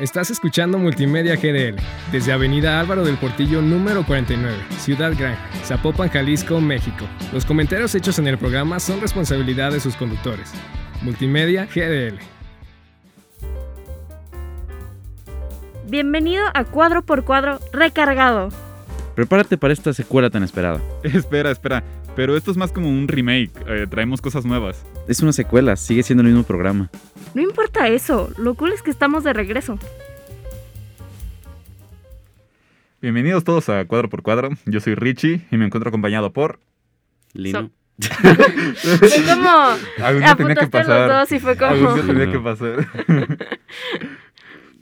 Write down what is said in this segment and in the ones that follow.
Estás escuchando Multimedia GDL desde Avenida Álvaro del Portillo número 49, Ciudad Gran, Zapopan, Jalisco, México. Los comentarios hechos en el programa son responsabilidad de sus conductores. Multimedia GDL. Bienvenido a Cuadro por Cuadro Recargado. Prepárate para esta secuela tan esperada. Espera, espera. Pero esto es más como un remake. eh, traemos cosas nuevas. Es una secuela, sigue siendo el mismo programa. No importa eso, lo cool es que estamos de regreso. Bienvenidos todos a Cuadro por Cuadro. Yo soy Richie y me encuentro acompañado por. Lino. Fue como Algún día tenía que apuntaste los pasar. dos y fue Algún como... día tenía que pasar.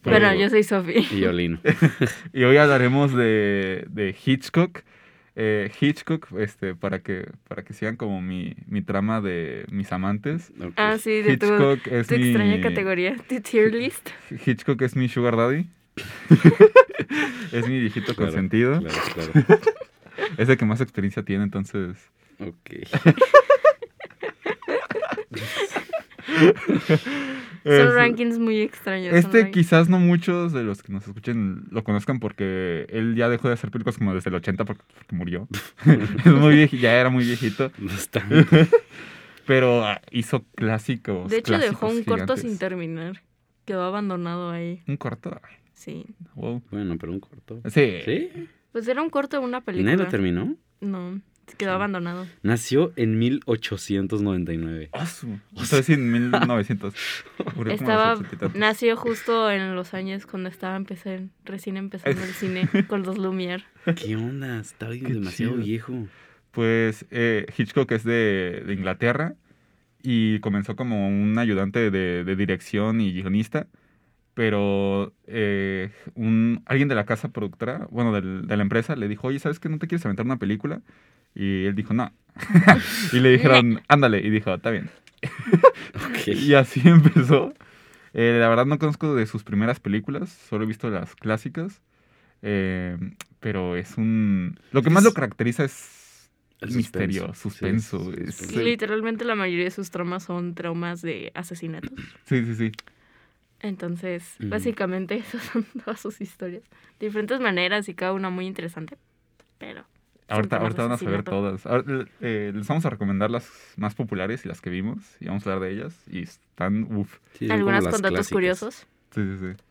Bueno, yo soy Sophie. Y yo, Lino. Y hoy hablaremos de, de Hitchcock. Eh, Hitchcock, este, para que, para que sigan como mi, mi trama de mis amantes. Ah, sí, de tu, Hitchcock es tu mi. extraña categoría, tu tier list. Hitchcock es mi sugar daddy. es mi viejito Claro, consentido. Claro, claro. Es el que más experiencia tiene, entonces. Ok. Son rankings muy extraños. Este quizás no muchos de los que nos escuchen lo conozcan porque él ya dejó de hacer películas como desde el 80 porque, porque murió. es muy vieji- ya era muy viejito. No está. Pero ah, hizo clásicos. De hecho, dejó un corto sin terminar. Quedó abandonado ahí. Un corto. Sí. wow. Bueno, pero un corto. Sí. ¿Sí? Pues era un corto de una ¿Y película. nadie lo terminó? No, quedó Sí. abandonado. Nació en 1899. Ah, su- O sea, en 1900. Murió como a los Estaba, nació justo en los años cuando estaba empecé- recién empezando el cine con los Lumière. ¿Qué onda? Está Qué demasiado chido. viejo. Pues eh, Hitchcock es de, de Inglaterra y comenzó como un ayudante de, de dirección y guionista, pero eh, un, alguien de la casa productora, bueno, del- de la empresa, le dijo, oye, ¿sabes que no te quieres aventar una película? Y él dijo, no. y le dijeron, ándale, y dijo, está bien. Y así empezó. Eh, la verdad no conozco de sus primeras películas, solo he visto las clásicas. eh, pero es un... Lo que más lo caracteriza es El misterio, suspenso. suspenso. Sí, es- suspenso. Literalmente la mayoría de sus tramas son traumas de asesinatos. Sí, sí, sí. Entonces, Ujú. básicamente esas son todas sus historias. De diferentes maneras y cada una muy interesante. Pero... Ahorita, ahorita van a saber todas. Ahora, eh, les vamos a recomendar las más populares y las que vimos. Y vamos a hablar de ellas. Y están, uff. Sí, Algunas con datos clásicas. curiosos. Sí, sí, sí.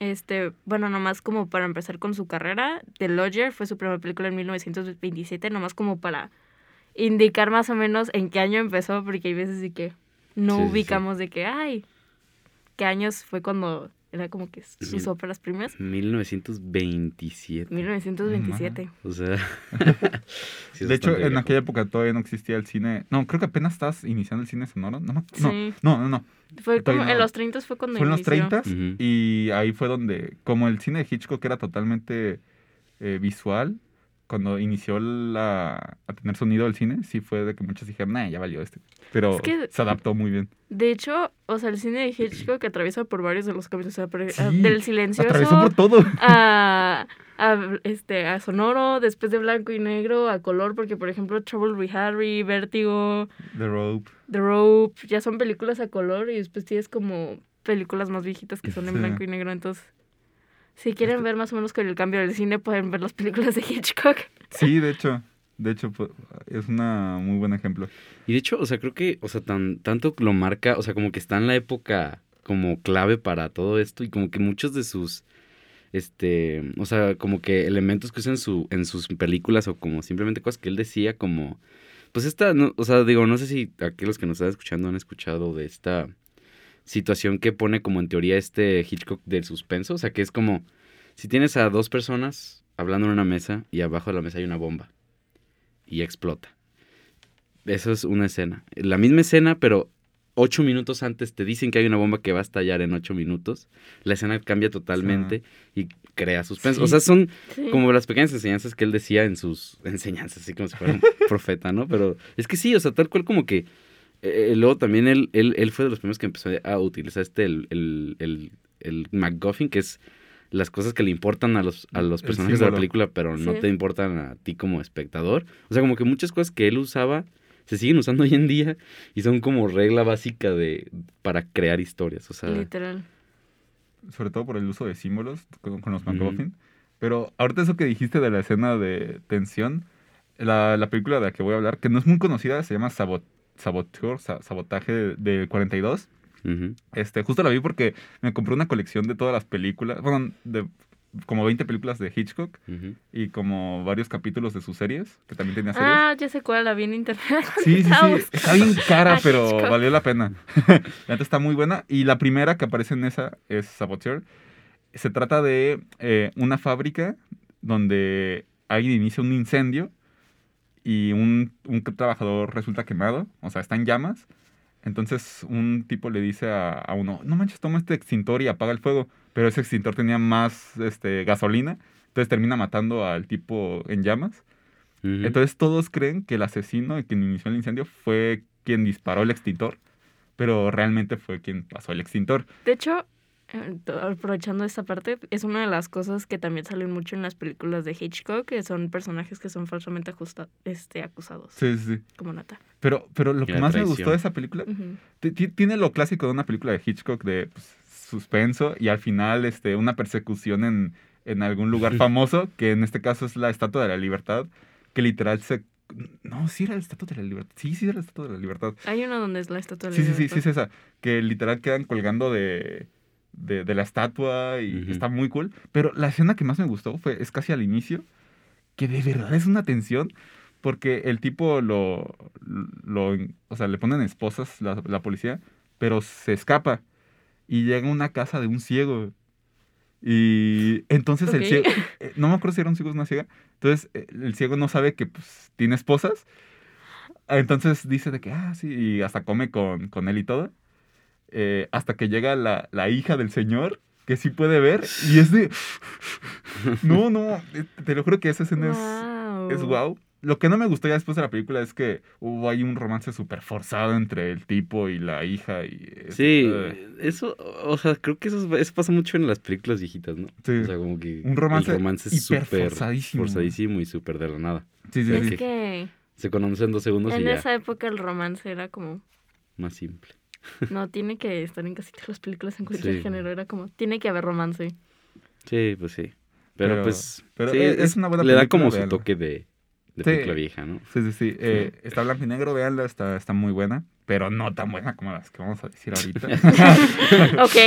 Este, bueno, nomás como para empezar con su carrera, The Lodger fue su primera película en 1927, nomás como para indicar más o menos en qué año empezó, porque hay veces de que no Sí, sí, sí. ubicamos de que, ay, qué años fue cuando era como que sus Mil- óperas primeras. 1927. 1927. O sea. sí de hecho, en aquella época todavía no existía el cine. No, creo que apenas estás iniciando el cine sonoro. No, no, Sí. no, no, no. Fue como en los 30 fue cuando Fue en los inició. 30 Ujú. y ahí fue donde, como el cine de Hitchcock era totalmente eh, visual, cuando inició la, a tener sonido el cine, sí fue de que muchos dijeron, nah, ya valió este. Pero Es que- se adaptó muy bien. De hecho, o sea, el cine de Hitchcock atraviesa por varios de los cambios, o sea, por- Sí, ah, del silencioso Atravesó por todo. a, a, este, a sonoro, después de blanco y negro, a color, porque por ejemplo Trouble with Harry, Vértigo, The Rope. The Rope, ya son películas a color y después tienes como películas más viejitas que son en Sí. blanco y negro, entonces si quieren Este- ver más o menos con el cambio del cine pueden ver las películas de Hitchcock. Sí, de hecho. De hecho, es una muy buen ejemplo. Y de hecho, o sea, creo que, o sea, tan, tanto lo marca, o sea, como que está en la época como clave para todo esto y como que muchos de sus, este, o sea, como que elementos que usa en, su, en sus películas o como simplemente cosas que él decía como, pues esta, no, o sea, digo, no sé si aquellos que nos están escuchando han escuchado de esta situación que pone como en teoría este Hitchcock del suspenso, o sea, que es como, si tienes a dos personas hablando en una mesa y abajo de la mesa hay una bomba y explota. Eso es una escena. La misma escena, pero ocho minutos antes te dicen que hay una bomba que va a estallar en ocho minutos. La escena cambia totalmente y crea suspenso. O sea, son Sí. como las pequeñas enseñanzas que él decía en sus enseñanzas, así como si fuera un profeta, ¿no? Pero es que sí, o sea, tal cual como que... eh, luego también él, él, él fue de los primeros que empezó a utilizar este, el, el, el, el MacGuffin, que es las cosas que le importan a los, a los eh, personajes de la película, pero no te importan a ti como espectador. O sea, como que muchas cosas que él usaba se siguen usando hoy en día y son como regla básica de para crear historias. O sea, literal. Sobre todo por el uso de símbolos con, los McGuffin. Mm. Pero ahorita eso que dijiste de la escena de tensión, la, la, película de la que voy a hablar, que no es muy conocida, se llama Sabot, Saboteur, Sabotaje del de 42. Este, justo la vi porque me compré una colección de todas las películas, bueno, de como 20 películas de Hitchcock y como varios capítulos de sus series, que también tenía. Ah, ya sé cuál, la vi en internet. Sí, sí, sí. Está bien cara, pero valió la pena. la neta está muy buena. Y la primera que aparece en esa es Saboteur. Se trata de eh, una fábrica donde alguien inicia un incendio y un, un trabajador resulta quemado, o sea, está en llamas entonces un tipo le dice a, a uno, no manches, toma este extintor y apaga el fuego. Pero ese extintor tenía más este, gasolina, entonces termina matando al tipo en llamas. Entonces todos creen que el asesino, quien inició el incendio, fue quien disparó el extintor, pero realmente fue quien pasó el extintor. De hecho, aprovechando esta parte, es una de las cosas que también salen mucho en las películas de Hitchcock, que son personajes que son falsamente ajusta- este, acusados, Sí, sí, sí. como Nata. Pero, pero lo Y que más me gustó de esa película, tiene lo clásico de una película de Hitchcock de pues, suspenso y al final este, una persecución en, en algún lugar famoso, que en este caso es la Estatua de la Libertad, que literal se... No, sí era la Estatua de la Libertad. Sí, sí era la Estatua de la Libertad. Hay una donde es la estatua de Sí, la sí, sí, sí, Libertad. es esa. Que literal quedan colgando de, de, de la estatua y está muy cool. Pero la escena que más me gustó fue, es casi al inicio, que de verdad es una tensión, porque el tipo lo, lo o sea, le ponen esposas la, la policía, pero se escapa y llega a una casa de un ciego. Y entonces el ciego, eh, no me acuerdo si era un ciego o una ciega, entonces eh, el ciego no sabe que pues, tiene esposas. Entonces dice de que, ah, sí, y hasta come con, con él y todo. Eh, hasta que llega la, la hija del señor, que sí puede ver, y es de... No, no, eh, te lo juro que esa escena es, es wow. Lo que no me gustó ya después de la película es que hubo ahí un romance súper forzado entre el tipo y la hija. Y Sí, eso, o sea, creo que eso, es- eso pasa mucho en las películas viejitas, ¿no? Sí. O sea, como que Un romance el romance es súper forzadísimo. forzadísimo y súper de la nada. sí, sí, Es sí. que Se conocen en dos segundos y en ya, esa época el romance era como, más simple. No, tiene que estar en casi todas las películas en cualquier Sí. género, era como, tiene que haber romance. Sí, pues sí. Pero, Pero- pues, pero sí, es- es una buena le da película, como su toque de, de Sí. película vieja, ¿no? Sí, sí, sí. Eh, está blanco y negro, véanla, está, está muy buena. Pero no tan buena como las que vamos a decir ahorita. Ok.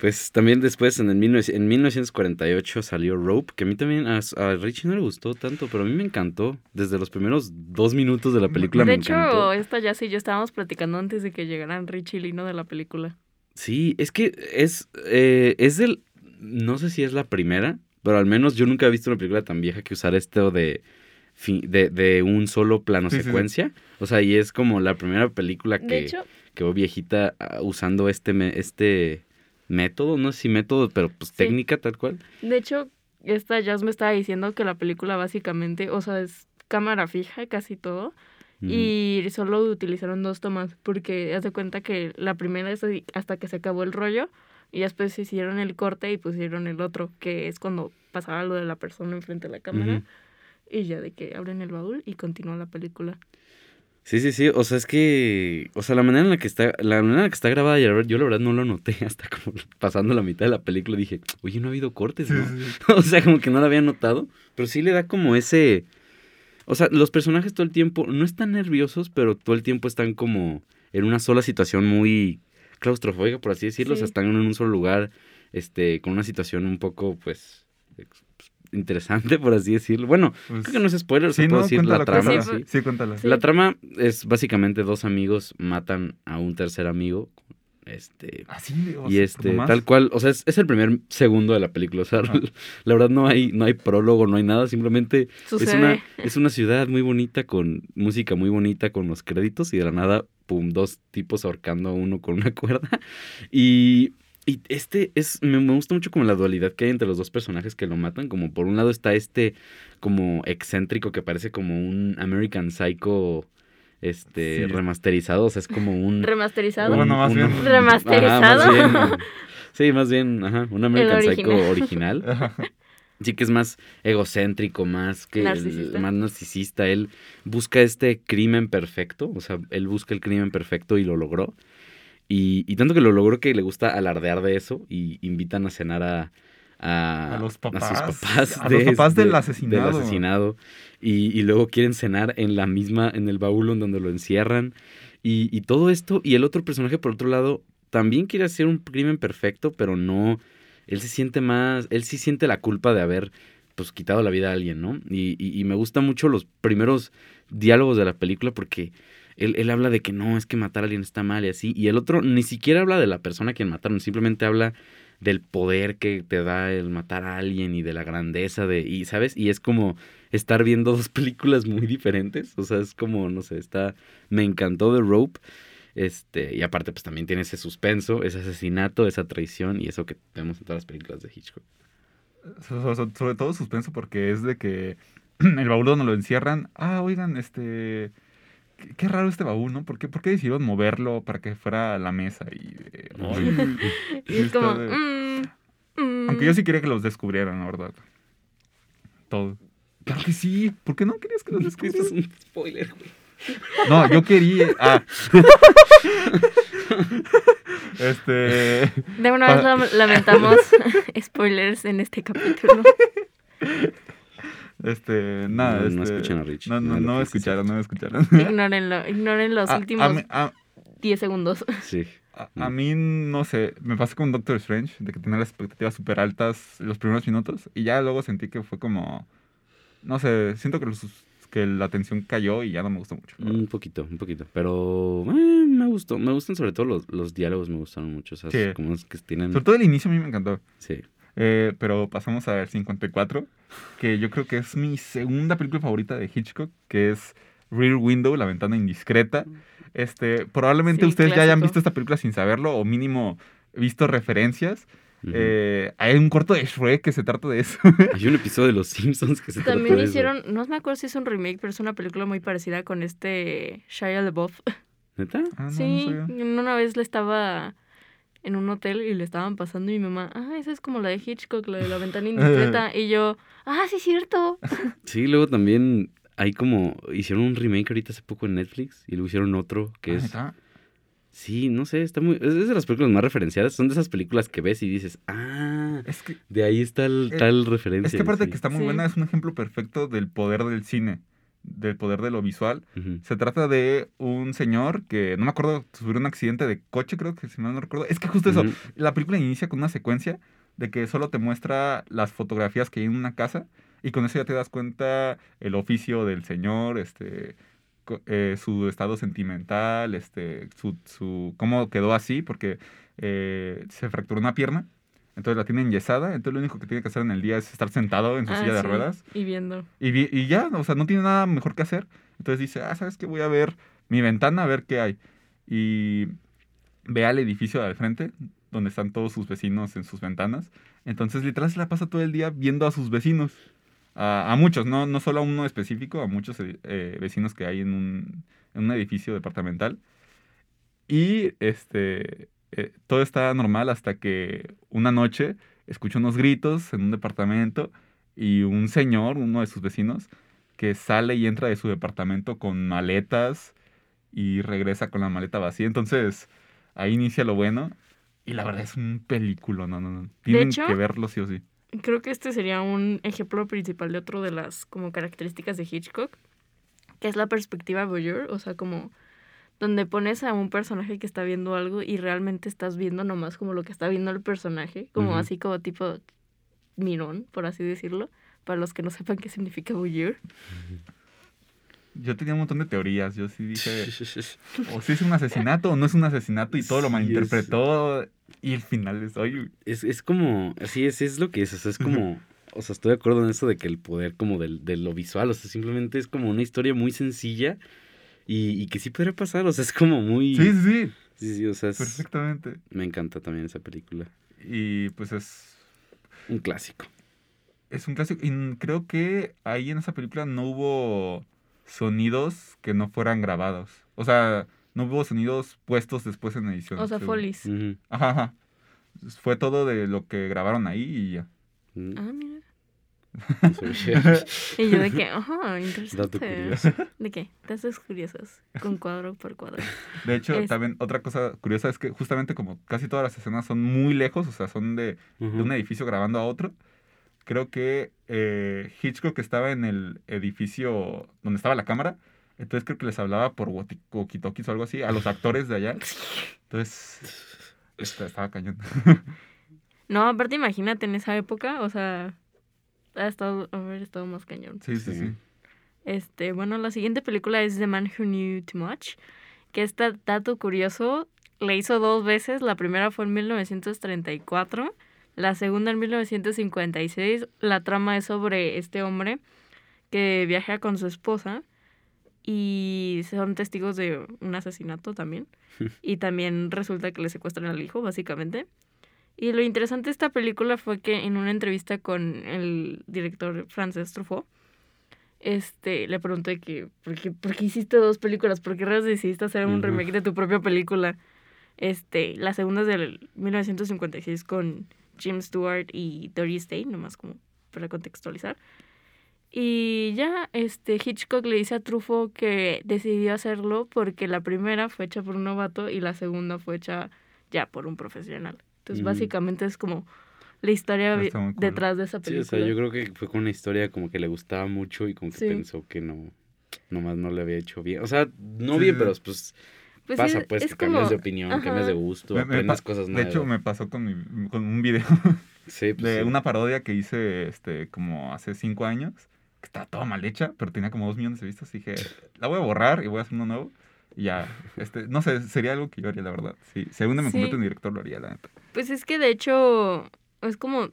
Pues también después, en, el 19 en 1948, salió Rope, que a mí también, a, a Richie no le gustó tanto, pero a mí me encantó. Desde los primeros dos minutos de la película de me hecho, encantó. esta ya sí, yo estábamos platicando antes de que llegaran Richie y Lino de la película. Sí, es que es, eh, es del, no sé si es la primera, pero al menos yo nunca he visto una película tan vieja que usar esto de, de, de un solo plano Sí, sí, sí. secuencia. O sea, y es como la primera película que, hecho, que veo viejita ah, usando este, me- este método, no sé si método, pero pues Sí. técnica tal cual. de hecho, esta Jazz me estaba diciendo que la película básicamente, o sea, es cámara fija casi todo. Mm. Y solo utilizaron dos tomas, porque haz de cuenta que la primera es hasta que se acabó el rollo, y después hicieron el corte y pusieron el otro, que es cuando pasaba lo de la persona enfrente de la cámara. Y ya de que abren el baúl y continúa la película. Sí, sí, sí. O sea, es que. O sea, la manera en la que está. La manera en la que está grabada, yo, yo la verdad no lo noté hasta como pasando la mitad de la película. Dije, oye, no ha habido cortes, ¿no? o sea, como que no lo había notado. Pero sí le da como ese. O sea, los personajes todo el tiempo no están nerviosos, pero todo el tiempo están como en una sola situación muy claustrofóbica, por así decirlo. O sea, están en un solo lugar, este, con una situación un poco, pues, interesante, por así decirlo. Bueno, Pues, creo que no es spoiler, se sí, puede no, decir la trama. cuéntala. sí. Sí, cuéntala. La trama es básicamente dos amigos matan a un tercer amigo. Este. Así, o Y sea, este, nomás. tal cual, o sea, es, es el primer segundo de la película. O sea, la verdad no hay, no hay prólogo, no hay nada, simplemente es una, es una ciudad muy bonita, con música muy bonita, con los créditos, y de la nada, pum, dos tipos ahorcando a uno con una cuerda. Y, y este es, me, me gusta mucho como la dualidad que hay entre los dos personajes que lo matan. Como por un lado está este como excéntrico que parece como un American Psycho este Sí. remasterizado. O sea, es como un. Remasterizado. Bueno, más bien. Remasterizado. Ajá, más bien. sí, más bien, ajá, un American Psycho original. Sí que es más egocéntrico, más que Narcisista. más narcisista. Él busca este crimen perfecto, o sea, él busca el crimen perfecto y lo logró. Y, y tanto que lo logró que le gusta alardear de eso y invitan a cenar a, a, A los papás. sus papás, A los papás del de- asesinado. del asesinado. Y, y luego quieren cenar en la misma, en el baúl en donde lo encierran. Y, y todo esto, y el otro personaje, por otro lado, también quiere hacer un crimen perfecto, pero no. Él se siente más. Él sí siente la culpa de haber pues quitado la vida a alguien, ¿no? Y, y, y me gustan mucho los primeros diálogos de la película porque él, él habla de que no, es que matar a alguien está mal y así. Y el otro ni siquiera habla de la persona a quien mataron, simplemente habla del poder que te da el matar a alguien y de la grandeza de. Y, ¿sabes? Y es como estar viendo dos películas muy diferentes. O sea, es como, no sé, está. Me encantó The Rope. Este, y aparte, pues también tiene ese suspenso, ese asesinato, esa traición y eso que vemos en todas las películas de Hitchcock. So- so- so- sobre todo suspenso porque es de que el baúl donde lo encierran, ah, oigan, este, qué, qué raro este baúl, ¿no? ¿Por qué, por qué decidieron moverlo para que fuera a la mesa? Y, eh, ay, Y es como, de- mm, mm. Aunque yo sí quería que los descubrieran, la verdad. Todo. Claro que sí. ¿Por qué no querías que los esto es descubrieran? un spoiler, güey. No, yo quería. Ah. este. De una vez lamentamos spoilers en este capítulo. Este. Nada. No, no este, escuchan a Rich, No, no, no lo no quise escucharon, no escucharon. Ignórenlo, ignoren los A- a últimos mí- a- 10 segundos. Sí. A, a mí, no sé, me pasó con Doctor Strange, de que tenía las expectativas súper altas los primeros minutos, y ya luego sentí que fue como, no sé, siento que, los- que la tensión cayó y ya no me gustó mucho. Un poquito, un poquito. Pero eh, me gustó. Me gustan sobre todo los, los diálogos, me gustaron mucho. O sea, Sí. como es que tienen. Sobre todo el inicio a mí me encantó. Sí. Eh, pero pasamos al 54, que yo creo que es mi segunda película favorita de Hitchcock, que es Rear Window, La Ventana Indiscreta. Este, probablemente Sí, ustedes ya hayan clásico. visto esta película sin saberlo, o mínimo visto referencias. Eh, hay un corto de Shrek que se trata de eso. Hay un episodio de Los Simpsons que se trata También de eso. hicieron, no me acuerdo si es un remake, pero es una película muy parecida con este Shia LaBeouf. ¿Neta? Ah, no, no sí, sabía. una vez le estaba en un hotel y le estaban pasando y mi mamá, ah, esa es como la de Hitchcock, la de la ventana indiscreta. y yo, ah, sí, es cierto. Sí, luego también hay como. Hicieron un remake ahorita hace poco en Netflix y luego hicieron otro que Ah, es. ¿neta? Sí, no sé, está muy. Es de las películas más referenciadas. Son de esas películas que ves y dices, ah, Es que, de ahí está el Eh, tal referencia. es que aparte sí. que está muy Sí. buena, es un ejemplo perfecto del poder del cine, del poder de lo visual. Se trata de un señor que, no me acuerdo, sufrió un accidente de coche, creo que si mal no recuerdo. Es que justo eso, la película inicia con una secuencia de que solo te muestra las fotografías que hay en una casa y con eso ya te das cuenta el oficio del señor, este, eh, su estado sentimental, este, su, su, cómo quedó así, porque eh, se fracturó una pierna, entonces la tiene enyesada, entonces lo único que tiene que hacer en el día es estar sentado en su Ah, silla de sí, ruedas Y viendo. y, vi- y ya, o sea, no tiene nada mejor que hacer. Entonces dice, ah, ¿sabes qué? Voy a ver mi ventana a ver qué hay. Y ve al edificio de al frente, donde están todos sus vecinos en sus ventanas. Entonces, literal, se la pasa todo el día viendo a sus vecinos. A, a muchos, no, no solo a uno específico, a muchos eh, eh, vecinos que hay en un, en un edificio departamental. Y este, eh, todo está normal hasta que una noche escucha unos gritos en un departamento y un señor, uno de sus vecinos, que sale y entra de su departamento con maletas y regresa con la maleta vacía. Entonces, ahí inicia lo bueno. Y la verdad es un película, no, no, no. Tienen hecho, que verlo sí o sí. Creo que este sería un ejemplo principal de otro de las como características de Hitchcock, que es la perspectiva voyeur, o sea, como donde pones a un personaje que está viendo algo y realmente estás viendo nomás como lo que está viendo el personaje, como así como tipo mirón, por así decirlo, para los que no sepan qué significa voyeur. Yo tenía un montón de teorías. Yo sí dije, o si es un asesinato o no es un asesinato y todo lo malinterpretó. Y el final es, oye, Es, es como, así es, es lo que es, o sea, es como, o sea, estoy de acuerdo en eso de que el poder como del, de lo visual, o sea, simplemente es como una historia muy sencilla y, y que sí podría pasar, o sea, es como muy... sí, sí, sí, sí, o sea, es- perfectamente. me encanta también esa película, Y pues es, un clásico. es un clásico. Y creo que ahí en esa película no hubo sonidos que no fueran grabados. O sea, no hubo sonidos puestos después en edición. O sea, según. folies. Ajá, ajá. Fue todo de lo que grabaron ahí y ya. Mm. Ah, mira. Y yo de que, ajá, Dato interesante. curioso. ¿De qué? Datos curiosos. Con cuadro por cuadro. De hecho, Es- también otra cosa curiosa es que justamente como casi todas las escenas son muy lejos, o sea, son de, de un edificio grabando a otro, creo que eh, Hitchcock estaba en el edificio donde estaba la cámara, entonces creo que les hablaba por walkie- walkie-talkies o algo así a los actores de allá. Entonces, esta- estaba cañón. No, aparte imagínate en esa época, o sea, ha estado, haber estado más cañón. Sí, sí, Sí. sí. Este, bueno, la siguiente película es The Man Who Knew Too Much, que este dato curioso le hizo dos veces. La primera fue en 1934, la segunda en 1956. La trama es sobre este hombre que viaja con su esposa y son testigos de un asesinato también. y también resulta que le secuestran al hijo, básicamente. Y lo interesante de esta película fue que en una entrevista con el director Frances Truffaut, este, le pregunté que, ¿por qué, por qué hiciste dos películas? ¿Por qué decidiste hacer un remake de tu propia película? Este, la segunda es del 1956 con Jim Stewart y Doris Day, nomás como para contextualizar. Y ya, este, Hitchcock le dice a Truffaut que decidió hacerlo porque la primera fue hecha por un novato y la segunda fue hecha ya por un profesional. Entonces, Ujú. básicamente es como la historia cool. detrás de esa Sí, película. o sea, yo creo que fue con una historia como que le gustaba mucho y como que Sí. pensó que no, nomás no le había hecho bien. O sea, no Sí, bien, sí. pero pues, Pues pasa sí, pues es que cambias como- de opinión, ajá. cambias de gusto, Me- me aprendes cosas De nuevas. hecho, me pasó con, mi- con un video Sí, pues, de sí. una parodia que hice este, como hace cinco años, que estaba toda mal hecha, pero tenía como dos millones de vistas. Y dije, la voy a borrar y voy a hacer uno nuevo. Ya, este, no sé, sería algo que yo haría, la verdad. Sí, si algún día me Sí. convierto en director, lo haría, la neta. Pues es que de hecho es como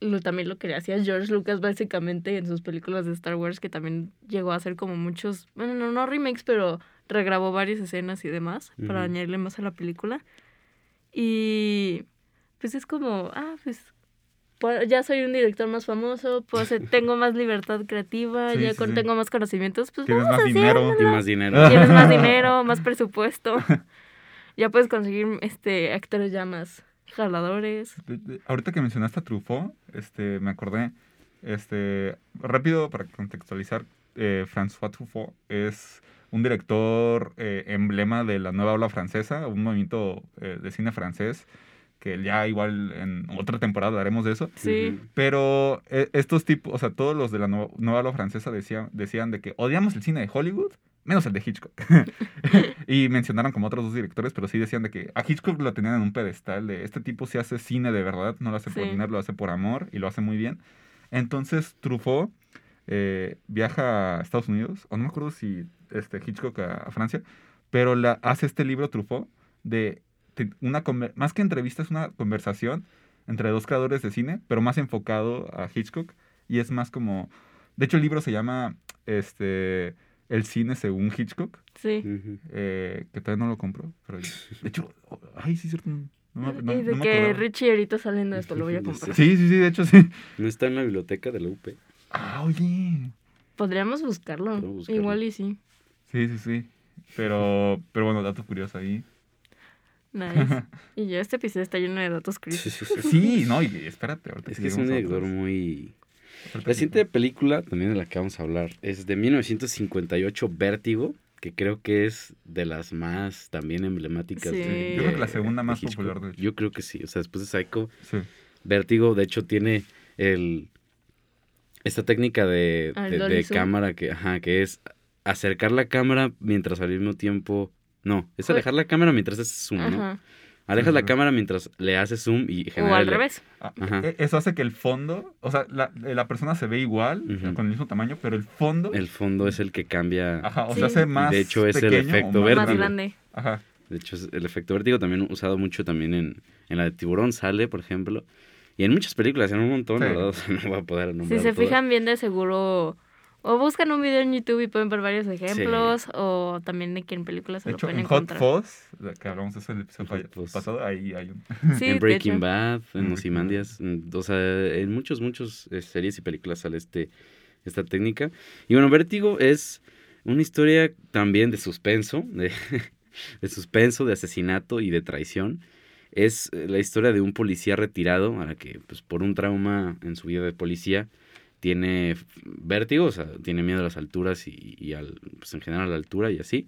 lo, también lo que hacía George Lucas básicamente en sus películas de Star Wars, que también llegó a hacer como muchos, bueno, no, no remakes, pero regrabó varias escenas y demás para añadirle más a la película. Y pues es como, ah, pues ya soy un director más famoso, pues tengo más libertad creativa, Sí, ya sí, con- sí. tengo más conocimientos, pues Tienes vamos más a dinero. Y más dinero. Tienes más dinero, más presupuesto. ya puedes conseguir este actores ya más jaladores. De- de- ahorita que mencionaste a Truffaut, este, me acordé, este, rápido para contextualizar, eh, François Truffaut es un director eh, emblema de la nueva ola francesa, un movimiento eh, de cine francés, que ya igual en otra temporada hablaremos de eso. Sí. Pero eh, estos tipos, o sea, todos los de la nueva, nueva ola francesa decían, decían de que odiamos el cine de Hollywood, menos el de Hitchcock. y mencionaron como otros dos directores, pero sí decían de que a Hitchcock lo tenían en un pedestal de este tipo sí hace cine de verdad, no lo hace por Sí. dinero, lo hace por amor y lo hace muy bien. Entonces Truffaut eh, viaja a Estados Unidos, o no me acuerdo si este, Hitchcock a, a Francia, pero la, hace este libro Truffaut de, de una más que entrevista es una conversación entre dos creadores de cine, pero más enfocado a Hitchcock y es más como, de hecho el libro se llama este El cine según Hitchcock, Sí. Eh, que todavía no lo compro, pero de hecho, oh, ay sí es cierto, no, no y de no que acordaba. Richie ahorita saliendo de esto lo voy a Sí. comprar. Sí, sí, sí, de hecho sí. No está en la biblioteca de la UP. Ah, oye. Podríamos buscarlo. Buscarlo. Igual y sí. Sí, sí, sí. Pero, pero bueno, dato curioso ahí. Nice. y ya este episodio está lleno de datos curiosos. Sí, no, y espérate. Ahorita Es que es un director muy... La siguiente película, también de la que vamos a hablar, es de 1958, Vértigo, que creo que es de las más también emblemáticas. Sí. de- Yo creo que la segunda más popular, de hecho. Yo creo que sí, o sea, después de Psycho, Sí. Vértigo, de hecho, tiene el esta técnica de, Ah, de- cámara que, ajá, que es acercar la cámara mientras al mismo tiempo... No, es Jue- alejar la cámara mientras haces zoom, ¿no? Ajá. Alejas la cámara mientras le haces zoom y O genera al el- revés. Ah, Ajá. e- Eso hace que el fondo, o sea, la, la persona se ve igual, con el mismo tamaño, pero el fondo, El fondo es el que cambia. ajá, o Sí. sea, hace más de hecho, es el pequeño o efecto más verde. Más Vértigo. grande. Ajá. De hecho, es- el efecto vértigo también usado mucho también en, en la de tiburón sale, por ejemplo. Y en muchas películas, en un montón, Sí. la verdad, o sea, no voy a poder nombrar Si se todas. fijan bien, de seguro. O buscan un video en YouTube y pueden ver varios ejemplos. O también de que en películas se De lo hecho, pueden en Hot encontrar. Fuzz, de que hablamos de eso en el episodio Hot Fuzz. pasado, ahí hay un... Sí, en Breaking. Bad, en En Ozymandias, en- o sea, en muchos, muchos eh, series y películas sale este, esta técnica. Y bueno, Vértigo es una historia también de suspenso, de, de suspenso, de asesinato y de traición. Es eh, la historia de un policía retirado, a la que, pues, por un trauma en su vida de policía, tiene vértigo, o sea, tiene miedo a las alturas y, y al, pues en general a la altura y así.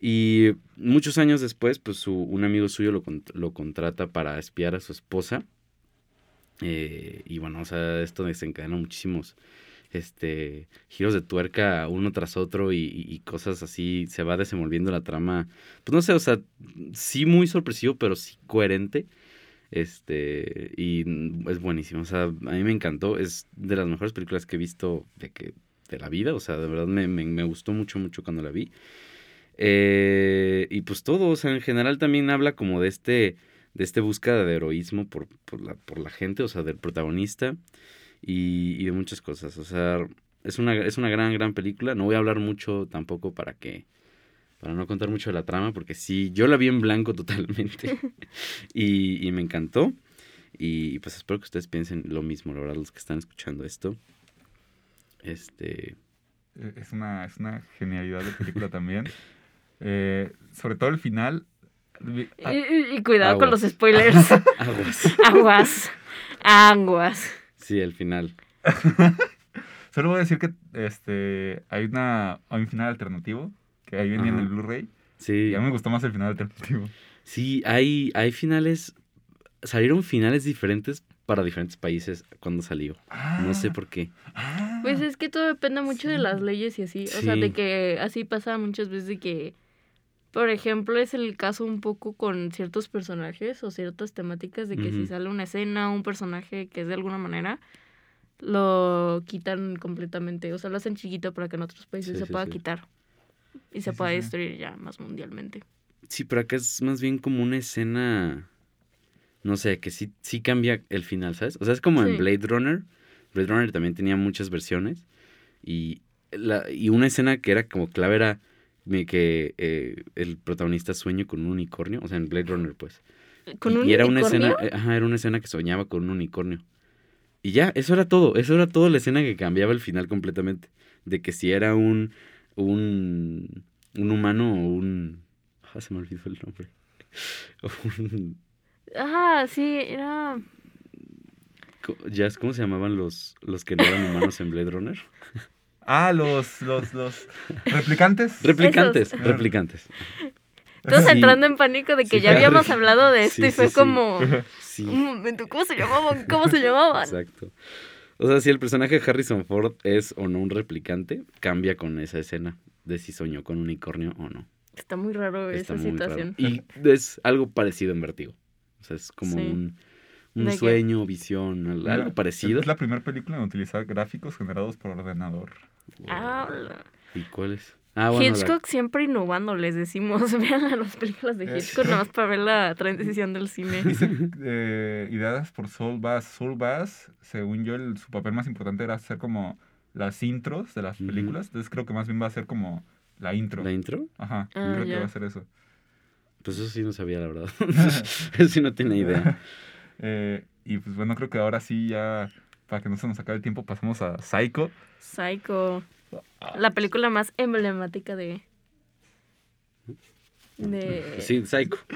Y muchos años después, pues su, un amigo suyo lo, lo contrata para espiar a su esposa. Eh, y bueno, o sea, esto desencadena muchísimos este, giros de tuerca uno tras otro y- y cosas así. Se va desenvolviendo la trama. Pues no sé, o sea, sí muy sorpresivo, pero sí coherente. Este, y es buenísimo. O sea, a mí me encantó. Es de las mejores películas que he visto de, que, de la vida. O sea, de verdad me, me- me gustó mucho, mucho cuando la vi. Eh, y pues todo, o sea, en general también habla como de este, de este búsqueda de heroísmo por, por, la, por la gente, o sea, del protagonista y, y de muchas cosas. O sea, es una, es una gran, gran película. No voy a hablar mucho tampoco para que, para no contar mucho de la trama, porque sí, yo la vi en blanco totalmente y, y me encantó. Y pues espero que ustedes piensen lo mismo, la verdad, los que están escuchando esto. Este, Eh, Es una, es una genialidad de película también. Eh, sobre todo el final. ah, Y, cuidado con los spoilers. aguas. Aguas. Aguas. Sí, el final. Solo voy a decir que este hay una hay un final alternativo que ahí venía en el Blu-ray. Sí. Y a mí me gustó más el final alternativo. Sí, hay, hay finales. Salieron finales diferentes para diferentes países cuando salió. No sé por qué. Ah, Pues es que todo depende mucho de las leyes y así. O sea, de que así pasa muchas veces de que, por ejemplo, es el caso un poco con ciertos personajes o ciertas temáticas de que si sale una escena o un personaje que es de alguna manera, lo quitan completamente. O sea, lo hacen chiquito para que en otros países Sí, se sí, pueda sí. quitar. Y Sí, se pueda sí. destruir ya más mundialmente. Sí, pero acá es más bien como una escena. No sé, que sí, sí cambia el final, ¿sabes? O sea, es como en. Blade Runner. Blade Runner también tenía muchas versiones. Y, la, y una escena que era como clave era que eh, el protagonista sueña con un unicornio. O sea, en Blade Runner, pues. ¿Con y, un y era una unicornio? escena, eh, ajá, era una escena que soñaba con un unicornio. Y ya, eso era todo, eso era toda la escena que cambiaba el final completamente. De que si era un, un, un humano o un... Ah, se me olvidó el nombre. Un- Ah, sí, era... ¿cómo se llamaban los, los que no eran humanos en Blade Runner? Ah, los, los, los replicantes. Replicantes, Esos. replicantes. Todos Sí. entrando en pánico de que Sí, ya habíamos claro. hablado de esto Sí, y fue como... Sí, Un momento, ¿cómo se llamaban? ¿Cómo se llamaban? exacto. O sea, si el personaje de Harrison Ford es o no un replicante, cambia con esa escena de si soñó con un unicornio o no. Está muy raro Está esa muy raro. situación. Y es algo parecido en Vertigo. O sea, es como Sí. un, sueño, visión, Mira, algo parecido. Es la primera película en utilizar gráficos generados por ordenador. Ah, Wow. ¿Y cuál es? Ah, bueno, la- Hitchcock siempre innovando, les decimos. Vean a las películas de Eh. Hitchcock nada más para ver la transición del cine. Dice, eh, ideadas por Saul Bass. Saul Bass, según yo, el- su papel más importante era hacer como las intros de las películas. Entonces creo que más bien va a ser como la intro. ¿La intro? Ajá, Ah, creo que va a ser eso. Pues eso sí no sabía, la verdad. eso sí no tenía idea. Eh, y pues bueno, creo que ahora sí ya, para que no se nos acabe el tiempo, pasamos a Psycho. Psycho. La película más emblemática de. De. Sí, Psycho.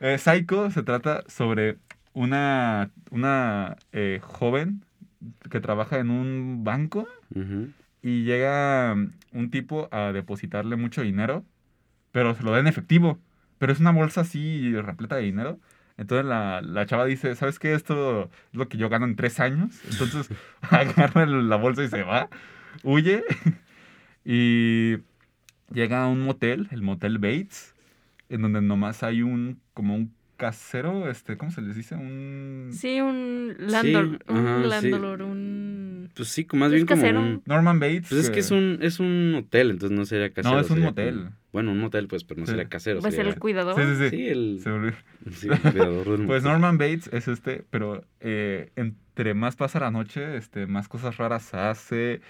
Eh, Psycho se trata sobre una, una eh, joven que trabaja en un banco y llega mm, un tipo a depositarle mucho dinero, pero se lo da en efectivo. Pero es una bolsa así repleta de dinero. Entonces la, la chava dice, ¿sabes qué? Esto es lo que yo gano en tres años. Entonces agarra la bolsa y se va, huye y llega a un motel, el motel Bates, en donde nomás hay un, como un casero, este, ¿cómo se les dice? Un... Sí, un landlord. ajá, un sí. landlord, un. Pues sí, más Es bien como casero. un... Norman Bates. Pues es que es un, es un hotel, entonces no sería casero. es un sería motel. como- bueno, un motel, pues, pero no Sí. sería casero. Va a ser sería- el cuidador. Sí, sí, sí. Sí, el, sí, el cuidador del Pues. Norman Bates es este, pero eh, entre más pasa la noche, este, más cosas raras hace.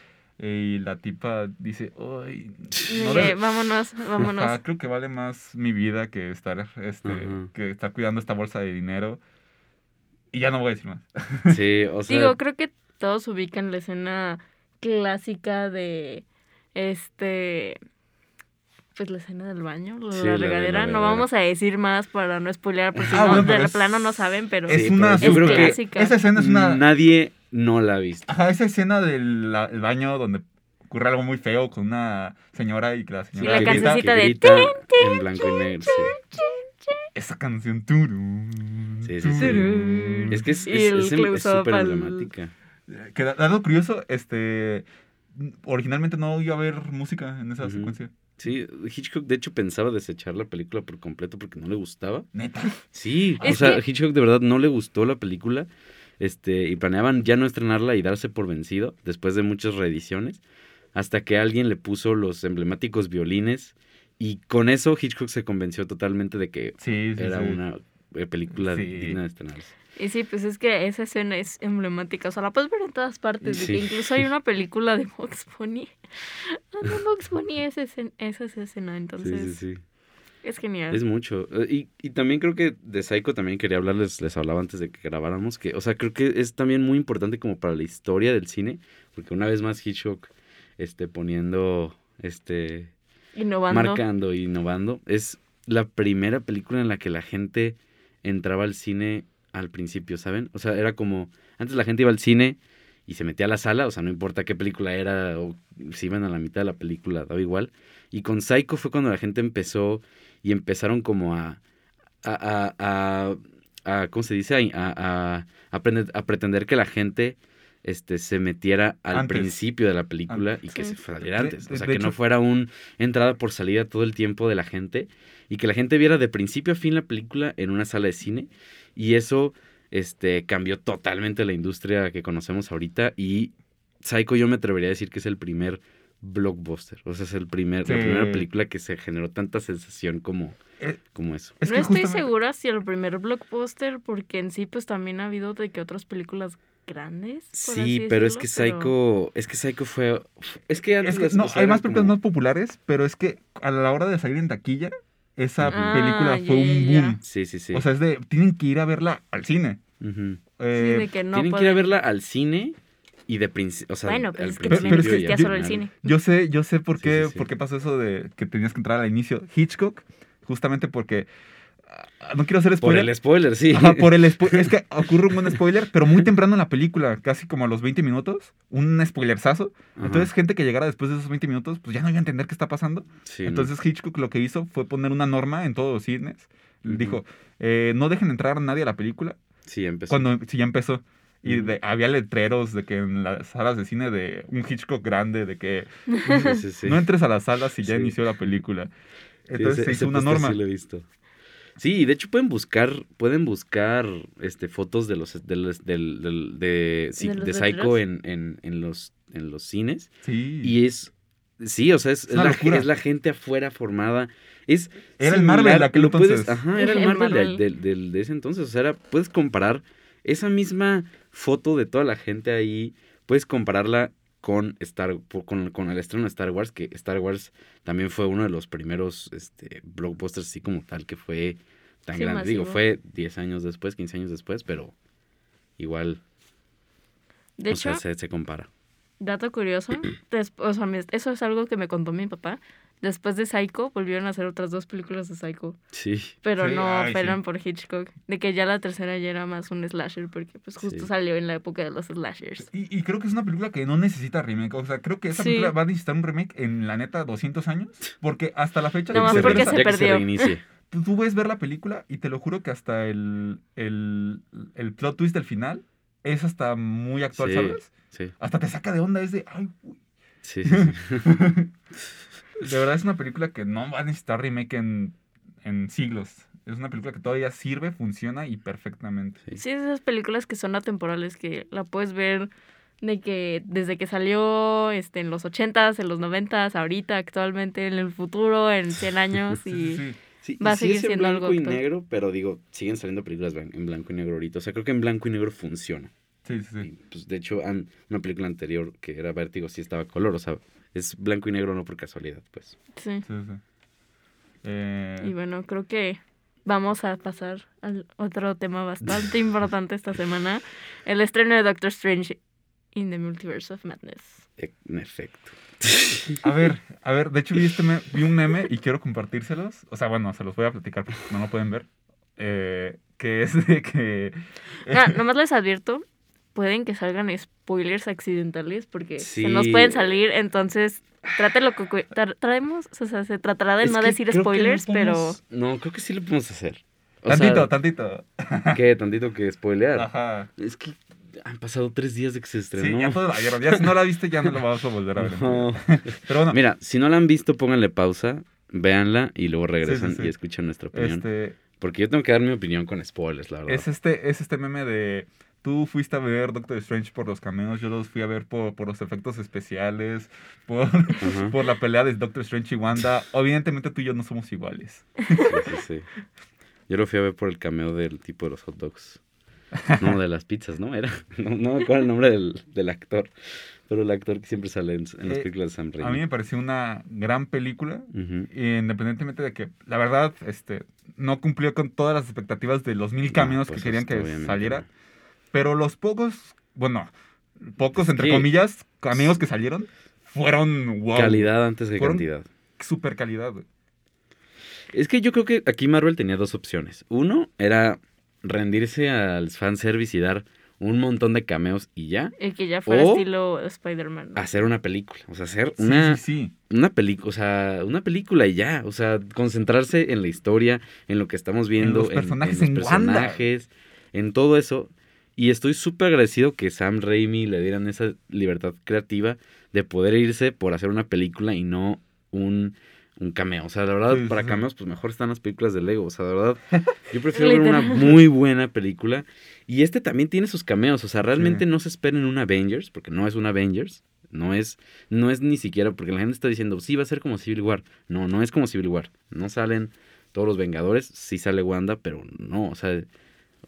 eh, y la tipa dice, ay, no Eh, le- vámonos, vámonos. Ajá, creo que vale más mi vida que estar, este, que estar cuidando esta bolsa de dinero. Y ya no voy a decir más. Sí, o sea... Digo, creo que todos ubican la escena clásica de este Pues la escena del baño, Sí, la la de la regadera. no vamos a decir más para no spoilear, porque si Ah, no, bueno, de la es- plano no saben, pero Es Sí, una es que clásica. Esa escena es una. nadie no la ha visto. Ajá, esa escena del la- el baño donde ocurre algo muy feo con una señora y que la señora la Que grita. cancioncita de grita en blanco y negro. sí. Esa canción. turu, Sí, sí, sí. Es que es em- súper al- emblemática. Que da- dato curioso, este. Originalmente no iba a haber música en esa secuencia. Sí, Hitchcock de hecho pensaba desechar la película por completo porque no le gustaba. Neta. Sí, o sea, que- Hitchcock de verdad no le gustó la película. Este, y planeaban ya no estrenarla y darse por vencido después de muchas reediciones. Hasta que alguien le puso los emblemáticos violines. Y con eso Hitchcock se convenció totalmente de que Sí, sí, era sí. una película Sí. digna de estrenarse. Y sí, pues es que esa escena es emblemática. O sea, la puedes ver en todas partes. que incluso hay una película de Box Bunny. Donde Box Bunny es ese- esa es escena. Entonces, sí, sí, sí. es genial. Es mucho. Eh, Y, y también creo que de Psycho también quería hablarles, les hablaba antes de que grabáramos, que, o sea, creo que es también muy importante como para la historia del cine, porque una vez más Hitchcock, este, poniendo, este, Innovando. marcando e innovando, es la primera película en la que la gente entraba al cine al principio, ¿saben? O sea, era como, antes la gente iba al cine y se metía a la sala, o sea, no importa qué película era o si iban a la mitad de la película, daba igual. Y con Psycho fue cuando la gente empezó y empezaron como a, a, a, a- a- ¿cómo se dice? A, a, a, pretender que la gente este, se metiera al Antes. principio de la película y que Sí. se saliera antes. de- O sea, que no fuera un entrada por salida todo el tiempo de la gente y que la gente viera de principio a fin la película en una sala de cine y eso este, cambió totalmente la industria que conocemos ahorita y Psycho yo me atrevería a decir que es el primer blockbuster, o sea, es el primer, la primera película que se generó tanta sensación como, Eh, como eso. Es no estoy justamente- segura si el primer blockbuster, porque en sí, pues también ha habido de que otras películas grandes. por Sí, así pero es que Psycho, es que Psycho fue, es que antes Es que las no, cosas hay más películas como- más populares, pero es que a la hora de salir en taquilla, esa Ah, película fue ya, un ya, ya. boom. Sí, sí, sí. O sea, es de, tienen que ir a verla al cine. Ujú. Sí, Eh, de que no Tienen que ir a verla al cine y de principio, o sea, Bueno, al pero es que Pero- pero es que existía yo- solo el cine. Yo sé, yo sé por qué, sí, sí. por qué pasó eso de que tenías que entrar al inicio. Hitchcock, justamente porque no quiero hacer Por spoiler. el spoiler, sí. Ajá, por el es que ocurre un spoiler, pero muy temprano en la película, casi como a los 20 minutos, un spoilerzazo. Ajá. Entonces, gente que llegara después de esos 20 minutos, pues ya no iba a entender qué está pasando. Sí, ¿no? Entonces, Hitchcock lo que hizo fue poner una norma en todos los cines. Dijo, eh, no dejen entrar a nadie a la película sí, empezó. cuando si ya empezó. Y de- había letreros de que en las salas de cine de un Hitchcock grande, de que Sí, sí, sí. no entres a las salas si ya Sí. inició la película. Sí, Entonces ese- se hizo una norma. Sí, lo he visto. Sí, de hecho pueden buscar, pueden buscar este fotos de los de los- del- del- de, sí, ¿De los de Psycho en, en, en los en los cines. Sí. Y es sí, o sea, es, Es la, es la gente afuera formada. Es Era el Marvel de aquel lo puedes- entonces. ajá, era el El Marvel, de- Marvel. del- del- de ese entonces. O sea, era- puedes comparar esa misma foto de toda la gente ahí, puedes compararla con Star con, con el estreno de Star Wars, que Star Wars también fue uno de los primeros este, blockbusters así como tal que fue tan Sí, grande. Digo, fue 10 años después, 15 años después, pero igual, De o hecho, sea, se, se compara. dato curioso, des- o sea, eso es algo que me contó mi papá. Después de Psycho, volvieron a hacer otras dos películas de Psycho. Sí, Pero Sí, no ay, fueron sí. por Hitchcock. De que ya la tercera ya era más un slasher, porque pues justo Sí. salió en la época de los slashers. Y, y creo que es una película que no necesita remake. O sea, creo que esa Sí. película va a necesitar un remake en la neta 200 años. Porque hasta la fecha. No, más ves porque se se perdió. tú, tú ves ver la película y te lo juro que hasta el, el, el plot twist del final es hasta muy actual, Sí. ¿sabes? Sí, Hasta te saca de onda, es de, ay, uy. sí, sí, sí. De verdad es una película que no va a necesitar remake en, en siglos. Es una película que todavía sirve, funciona y perfectamente. Sí. Sí, es esas películas que son atemporales, que la puedes ver de que desde que salió este, en los 80s, en los 90s, ahorita, actualmente, en el futuro, en 100 años Sí, y... sí, sí. Sí, Va a seguir es en siendo algo blanco y negro, pero digo, siguen saliendo películas en blanco y negro ahorita. O sea, creo que en blanco y negro funciona. Sí, sí, sí. Y, pues, de hecho, una película anterior que era Vértigo sí estaba color, o sea, es blanco y negro no por casualidad, pues. Sí. Sí, sí. Eh, Y bueno, creo que vamos a pasar al otro tema bastante importante esta semana. El estreno de Doctor Strange in the Multiverse of Madness. En efecto. A ver, a ver, de hecho vi, este me- vi un meme y quiero compartírselos. O sea, bueno, se los voy a platicar porque no lo pueden ver. Eh, que es de que... Ah, nomás les advierto, pueden que salgan spoilers accidentales porque Sí. se nos pueden salir, entonces trátelo tra- traemos, o sea, se tratará de Es no decir no spoilers, pero podemos- No, creo que sí lo podemos hacer. O Tantito, sea, tantito. ¿Qué? Tantito que spoilear. Ajá. Es que han pasado tres días de que se Sí, estrenó. ya todos la vieron. Ya si no la viste, ya no lo vamos a volver a ver. No. Pero bueno, Mira, si no la han visto, pónganle pausa, véanla y luego regresan sí. y escuchan nuestra opinión. este, Porque yo tengo que dar mi opinión con spoilers, la verdad. es, este, es este meme de... Tú fuiste a ver Doctor Strange por los cameos, yo los fui a ver por, por los efectos especiales, por, por la pelea de Doctor Strange y Wanda. Evidentemente tú y yo no somos iguales. Sí, sí, sí. Yo lo fui a ver por el cameo del tipo de los hot dogs. No, de las pizzas, ¿no? Era. No, no me acuerdo el nombre del, del actor. Pero el actor que siempre sale en, en las Eh, películas de Sam Raimi. A mí me pareció una gran película, Ujú. independientemente de que, la verdad, este, no cumplió con todas las expectativas de los mil cameos pues, que querían esto que saliera. Pero los pocos, bueno, pocos entre comillas, cameos que salieron, fueron wow. Calidad antes que Fueron- cantidad. Super calidad, güey. Es que yo creo que aquí Marvel tenía dos opciones. Uno era rendirse al fanservice y dar un montón de cameos y ya. el que ya fuera O- estilo Spider-Man. ¿no? Hacer una película. O sea, hacer Sí, una, sí, sí. una película, o sea, una película y ya, o sea, concentrarse en la historia, en lo que estamos viendo, los personajes, los en Wanda. personajes, en todo eso. Y estoy súper agradecido que Sam Raimi le dieran esa libertad creativa de poder irse por hacer una película y no un, un cameo. O sea, la verdad, Sí, para sí. cameos, pues mejor están las películas de Lego. O sea, de verdad, yo prefiero ver una muy buena película. Y este también tiene sus cameos. O sea, realmente Sí. no se esperen un Avengers, porque no es un Avengers. No es, no es ni siquiera, porque la gente está diciendo, sí, va a ser como Civil War. No, no es como Civil War. No salen todos los Vengadores, sí sale Wanda, pero no, o sea,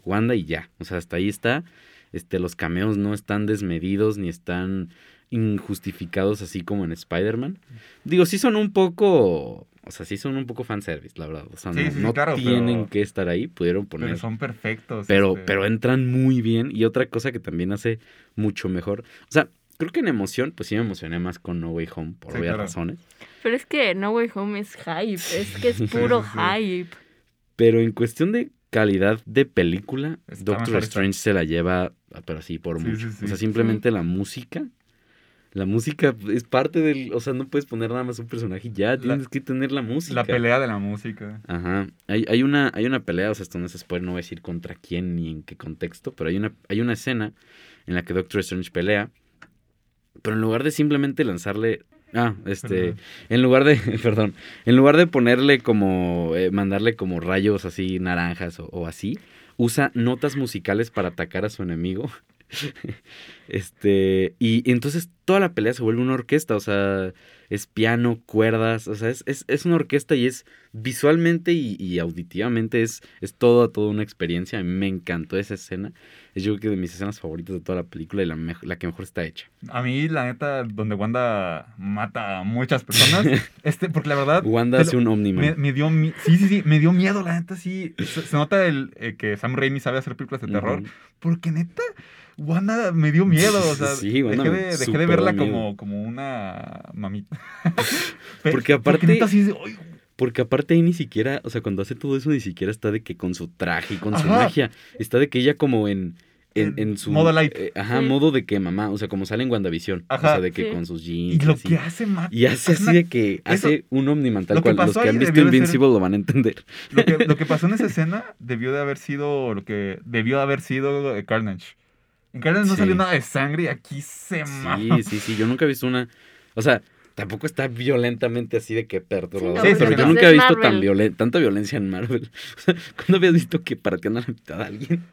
Wanda y ya. O sea, hasta ahí está. Este, los cameos no están desmedidos ni están injustificados así como en Spider-Man. Digo, sí son un poco, o sea, sí son un poco fanservice, la verdad. O sea, Sí, no, sí, no claro, tienen pero- que estar ahí, pudieron poner Pero son perfectos. pero, este. pero entran muy bien. Y otra cosa que también hace mucho mejor. O sea, creo que en emoción, pues sí me emocioné más con No Way Home, por Sí, obvias claro. razones. Pero es que No Way Home es hype, es que es puro sí, sí. hype. Pero en cuestión de calidad de película, Está Doctor. Strange se la lleva, pero así por Sí, mucho. sí, sí. O sea, simplemente la música. La música es parte del. O sea, no puedes poner nada más un personaje y ya, tienes que tener la música. La pelea de la música. Ajá. Hay, hay, una, hay una pelea, o sea, esto no se spoiler, no voy a decir contra quién ni en qué contexto, pero hay una, hay una escena en la que Doctor Strange pelea, pero en lugar de simplemente lanzarle... Ah, este... En lugar de... Perdón. En lugar de ponerle como... eh, mandarle como rayos así naranjas o, o así, usa notas musicales para atacar a su enemigo. este... Y, y entonces toda la pelea se vuelve una orquesta, o sea es piano, cuerdas, o sea, es, es, es una orquesta y es visualmente y, y auditivamente es, es toda, toda una experiencia. A mí me encantó esa escena. Es yo creo que de mis escenas favoritas de toda la película y la, la que mejor está hecha. A mí, la neta, donde Wanda mata a muchas personas, este, porque la verdad... Wanda hace lo- un Omniman. Me, me dio mi- sí, sí, sí, me dio miedo, la neta, sí. Se, se nota el, eh, que Sam Raimi sabe hacer películas de terror, porque neta, Wanda me dio miedo, o sea, Sí, Wanda dejé, de, dejé de verla como, como una mamita. Porque aparte- neta, sí, de- ay, Porque aparte ahí ni siquiera, o sea, cuando hace todo eso ni siquiera está de que con su traje y con su magia. Está de que ella como en... En, su modo light. eh, ajá, Sí. modo de que mamá, o sea, como sale en WandaVision, o Ajá. sea, de que Sí. con sus y jeans. lo así. que hace Matt. Y hace así de que Eso- hace un Omniman tal lo que cual. Los que han visto de ser- Invincible lo van a entender. Lo que, lo que pasó en esa escena debió de haber sido lo que debió haber sido eh, Carnage. En Carnage no Sí. salió nada de sangre y aquí se mama. Sí, sí, sí. Yo nunca he visto una. O sea, tampoco está violentamente así de que perturbador. no, Sí, pero porque yo no nunca he visto tan violen tanta violencia en Marvel. O sea, ¿cuándo habías visto que partían a la mitad a alguien?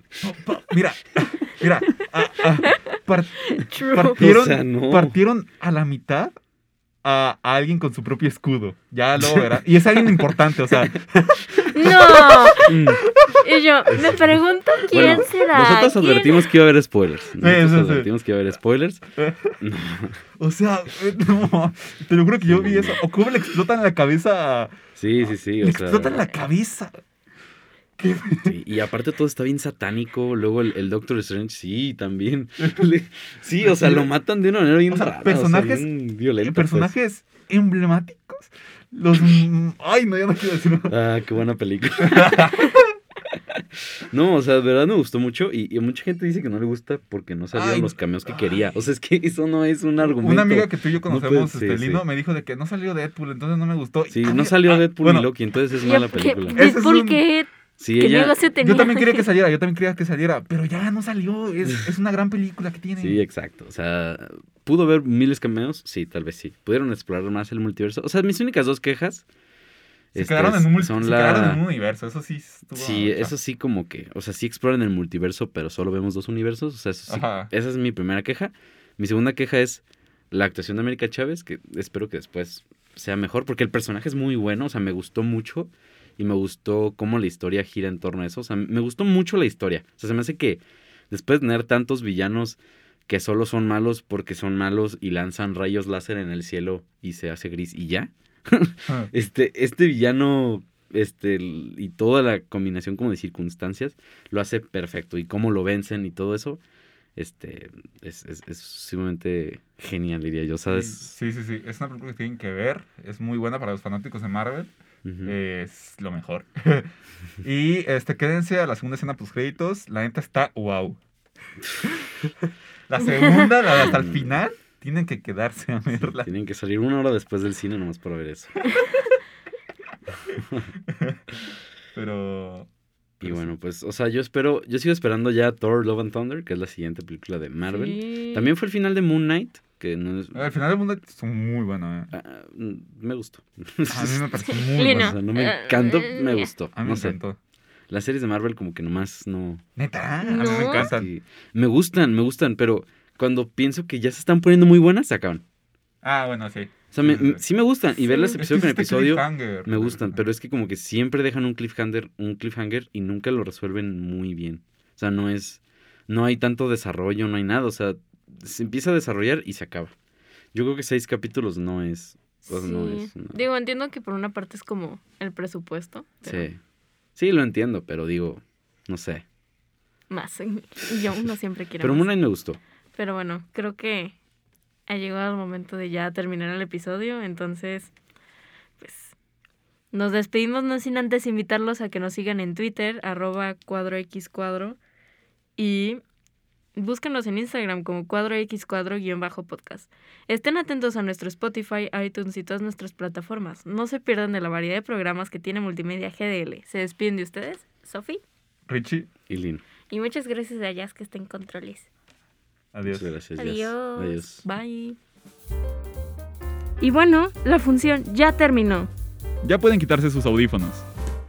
Mira, mira, ah, ah, par- True. partieron, O sea, no. partieron a la mitad a, a alguien con su propio escudo. Ya lo verás. Y es alguien importante, o sea, No. Mm. Y yo me pregunto quién Bueno, será. nosotros ¿Quién? advertimos que iba a haber spoilers. Nosotros sí, sí. advertimos que iba a haber spoilers. No. o sea, no, te lo juro que yo vi eso. O cómo le explotan la cabeza. Sí, sí, sí. Le O sea, explotan la cabeza. Sí, y aparte todo está bien satánico. Luego el, el Doctor Strange, sí, también. Le- sí, o sea, lo matan de una manera bien O sea, rara. personajes- bien violenta, pues. Personajes emblemáticos. Los. Ay, no, ya no quiero decirlo. Ah, qué buena película. no, o sea, de verdad me gustó mucho y, y mucha gente dice que no le gusta porque no salieron Ay, los cameos que quería. O sea, es que eso no es un argumento. Una amiga que tú y yo No puede- conocemos, sí, este, sí. Lino, me dijo de que no salió Deadpool, entonces no me gustó. Sí, no salió ah, Deadpool bueno, y Loki, entonces es mala ¿qué- película. Es un- ¿qué, Sí, ella... tenía? Yo también quería que saliera, yo también quería que saliera, pero ya no salió. Es, es una gran película que tiene. Sí, exacto. O sea, ¿pudo haber miles cameos? Sí, tal vez sí. ¿Pudieron explorar más el multiverso? O sea, mis únicas dos quejas... se este, quedaron, en un, son se la... quedaron en un universo, eso sí estuvo. Sí, eso sí como que, o sea, sí exploran el multiverso, pero solo vemos dos universos, o sea, eso sí. Esa es mi primera queja. Mi segunda queja es la actuación de América Chávez, que espero que después sea mejor, porque el personaje es muy bueno, o sea, me gustó mucho y me gustó cómo la historia gira en torno a eso, o sea, me gustó mucho la historia. O sea, se me hace que después de tener tantos villanos que solo son malos porque son malos y lanzan rayos láser en el cielo y se hace gris y ya. ah, Este, este villano, este, y toda la combinación como de circunstancias, lo hace perfecto. Y cómo lo vencen y todo eso, este, es, es, es sumamente genial, diría yo, ¿sabes? Sí, sí, sí. Es una película que tienen que ver. Es muy buena para los fanáticos de Marvel. Es lo mejor. y este, quédense a la segunda escena post créditos. La neta está wow. la segunda, la de hasta el final, tienen que quedarse a verla. Tienen que salir una hora después del cine nomás para ver eso. Pero. Y bueno, pues, o sea, yo espero, yo sigo esperando ya Thor Love and Thunder, que es la siguiente película de Marvel. Sí. También fue el final de Moon Knight, que no es... Al final del mundo es muy bueno, eh. ah, mm, me gustó. A mí me pareció muy. O bueno. sea, no me encantó, me gustó. A mí no me sé. encantó. Las series de Marvel como que nomás no... Neta, a mí No. me encantan. Sí, me gustan, me gustan, pero cuando pienso que ya se están poniendo muy buenas, se acaban. Ah, bueno, sí. O sea, me- Sí, me gustan y verlas episodio con episodio me gustan, pero es que como que siempre dejan un cliffhanger, un cliffhanger y nunca lo resuelven muy bien. O sea, no es, no hay tanto desarrollo, no hay nada, o sea, se empieza a desarrollar y se acaba. Yo creo que seis capítulos no es, pues, no es. no. Digo, entiendo que por una parte es como el presupuesto. pero Sí, sí lo entiendo, pero digo, no sé. Más. Y yo uno siempre quiere Pero. Moon Knight me gustó. Pero bueno, creo que ha llegado el momento de ya terminar el episodio. Entonces, pues nos despedimos no sin antes invitarlos a que nos sigan en Twitter, arroba cuadro X cuadro. Y búsquenos en Instagram como cuadro X cuadro guion bajo podcast. Estén atentos a nuestro Spotify, iTunes y todas nuestras plataformas. No se pierdan de la variedad de programas que tiene Multimedia GDL. Se despiden de ustedes, Sofi. Richie, Y Lin. Y muchas gracias a Jazz que está en controles. adiós. Muchas gracias. Adiós. Adiós. Bye. Y bueno, la función ya terminó. Ya pueden quitarse sus audífonos.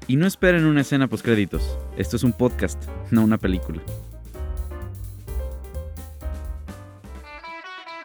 Y no esperen una escena post créditos. Esto es un podcast, no una película.